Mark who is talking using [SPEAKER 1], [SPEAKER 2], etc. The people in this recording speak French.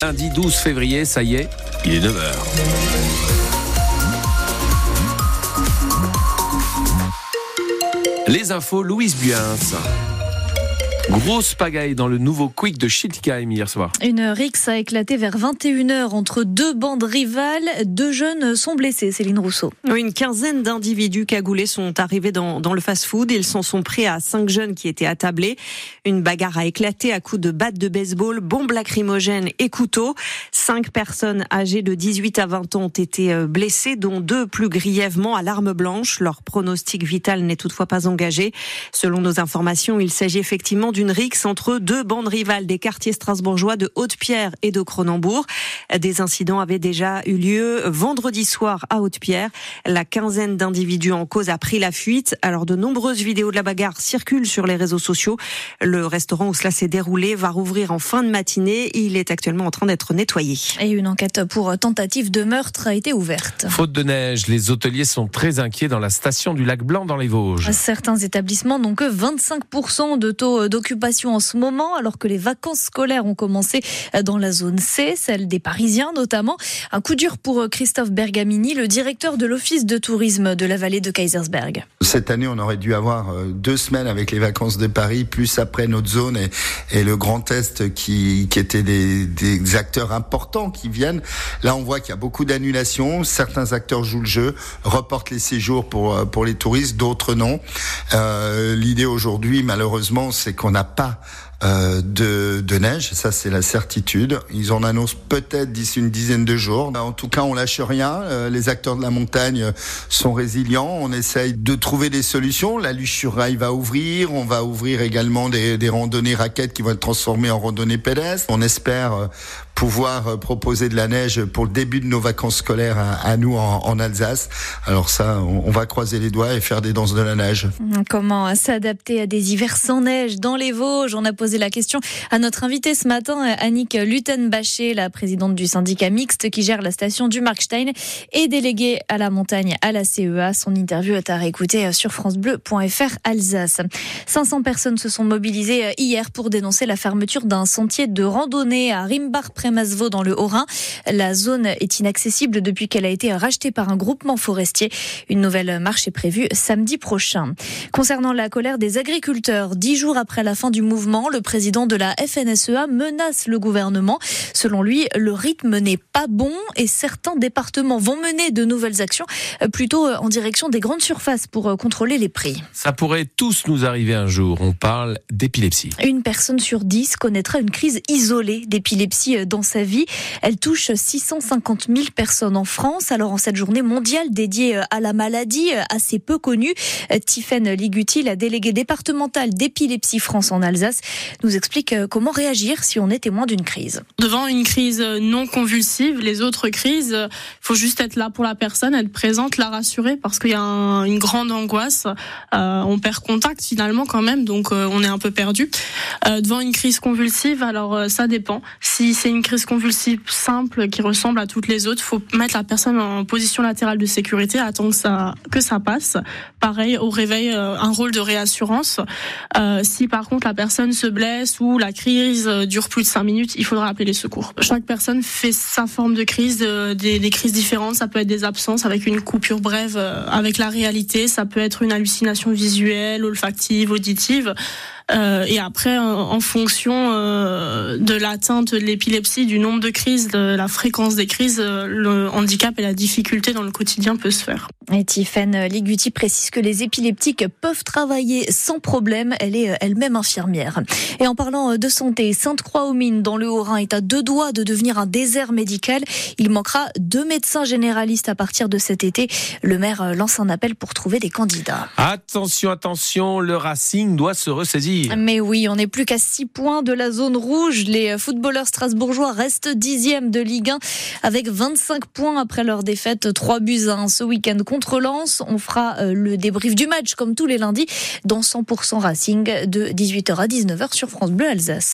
[SPEAKER 1] Lundi 12 février, ça y est, il est 9h. Les infos, Louise Buins. Grosse pagaille dans le nouveau Quick de Schiltigheim hier soir.
[SPEAKER 2] Une rixe a éclaté vers 21h entre deux bandes rivales. Deux jeunes sont blessés, Céline Rousseau.
[SPEAKER 3] Une quinzaine d'individus cagoulés sont arrivés dans, dans le fast-food. Ils s'en sont pris à cinq jeunes qui étaient attablés. Une bagarre a éclaté à coups de battes de baseball, bombes lacrymogènes et couteaux. Cinq personnes âgées de 18 à 20 ans ont été euh, blessées, dont deux plus grièvement à l'arme blanche. Leur pronostic vital n'est toutefois pas engagé. Selon nos informations, il s'agit effectivement d'une rixe entre deux bandes rivales des quartiers strasbourgeois de Haute-Pierre et de Cronenbourg. Des incidents avaient déjà eu lieu vendredi soir à Haute-Pierre. La quinzaine d'individus en cause a pris la fuite. Alors de nombreuses vidéos de la bagarre circulent sur les réseaux sociaux. Le restaurant où cela s'est déroulé va rouvrir en fin de matinée. Il est actuellement en train d'être nettoyé.
[SPEAKER 2] Et une enquête pour tentative de meurtre a été ouverte.
[SPEAKER 1] Faute de neige, les hôteliers sont très inquiets dans la station du lac Blanc dans les Vosges.
[SPEAKER 2] Certains établissements n'ont que 25% de taux d'occupation en ce moment, alors que les vacances scolaires ont commencé dans la zone C, celle des Parisiens notamment. Un coup dur pour Christophe Bergamini, le directeur de l'Office de tourisme de la vallée de Kaisersberg.
[SPEAKER 4] Cette année, on aurait dû avoir euh, deux semaines avec les vacances de Paris, plus après notre zone et, et le Grand Est qui, qui étaient des, des acteurs importants qui viennent. Là, on voit qu'il y a beaucoup d'annulations. Certains acteurs jouent le jeu, reportent les séjours pour, euh, pour les touristes, d'autres non. Euh, L'idée aujourd'hui, malheureusement, c'est qu'on n'a pas euh, de, de, neige, ça c'est la certitude. Ils en annoncent peut-être d'ici une dizaine de jours. En tout cas, on lâche rien. Euh, les acteurs de la montagne sont résilients. On essaye de trouver des solutions. La luche sur rail va ouvrir. On va ouvrir également des, des randonnées raquettes qui vont être transformées en randonnées pédestres. On espère euh, pouvoir proposer de la neige pour le début de nos vacances scolaires à, à nous en, Alsace. Alors ça, on, va croiser les doigts et faire des danses de la neige.
[SPEAKER 2] Comment s'adapter à des hivers sans neige dans les Vosges? La question à notre invitée ce matin, Annick Lutenbacher, la présidente du syndicat mixte qui gère la station du Markstein et déléguée à la montagne à la CEA. Son interview est à réécouter sur francebleu.fr Alsace. 500 personnes se sont mobilisées hier pour dénoncer la fermeture d'un sentier de randonnée à Rimbach-Prémasvaux dans le Haut-Rhin. La zone est inaccessible depuis qu'elle a été rachetée par un groupement forestier. Une nouvelle marche est prévue samedi prochain. Concernant la colère des agriculteurs, dix jours après la fin du mouvement, président de la FNSEA menace le gouvernement. Selon lui, le rythme n'est pas bon et certains départements vont mener de nouvelles actions plutôt en direction des grandes surfaces pour contrôler les prix.
[SPEAKER 1] Ça pourrait tous nous arriver un jour. On parle d'épilepsie.
[SPEAKER 2] Une personne sur dix connaîtra une crise isolée d'épilepsie dans sa vie. Elle touche 650 000 personnes en France. Alors en cette journée mondiale dédiée à la maladie assez peu connue, Tiffaine Liguti, la déléguée départementale d'épilepsie France en Alsace, nous explique comment réagir si on est témoin d'une crise.
[SPEAKER 5] Devant une crise non convulsive, les autres crises, il faut juste être là pour la personne, être présente, la rassurer parce qu'il y a un, une grande angoisse. Euh, on perd contact finalement quand même, donc euh, on est un peu perdu. Euh, devant une crise convulsive, alors euh, ça dépend. Si c'est une crise convulsive simple qui ressemble à toutes les autres, faut mettre la personne en position latérale de sécurité, attendre que ça que ça passe. Pareil au réveil, un rôle de réassurance. si par contre la personne se ou la crise dure plus de 5 minutes, il faudra appeler les secours. Chaque personne fait sa forme de crise, des, des, crises différentes. Ça peut être des absences avec une coupure brève avec la réalité, ça peut être une hallucination visuelle, olfactive, auditive. Euh, et après, en fonction euh, de l'atteinte de l'épilepsie, du nombre de crises, de la fréquence des crises, euh, le handicap et la difficulté dans le quotidien peut se faire.
[SPEAKER 2] Et Tiffaine Liguti précise que les épileptiques peuvent travailler sans problème. Elle est elle-même infirmière. Et en parlant de santé, Sainte-Croix-aux-Mines dans le Haut-Rhin est à deux doigts de devenir un désert médical. Il manquera deux médecins généralistes à partir de cet été. Le maire lance un appel pour trouver des candidats.
[SPEAKER 1] Attention, attention, le Racing doit se ressaisir.
[SPEAKER 2] Mais oui, on n'est plus qu'à 6 points de la zone rouge. Les footballeurs strasbourgeois restent dixièmes de Ligue 1 avec 25 points après leur défaite 3 buts à 1 ce week-end contre Lens. On fera le débrief du match comme tous les lundis dans 100% Racing de 18h à 19h sur France Bleu Alsace.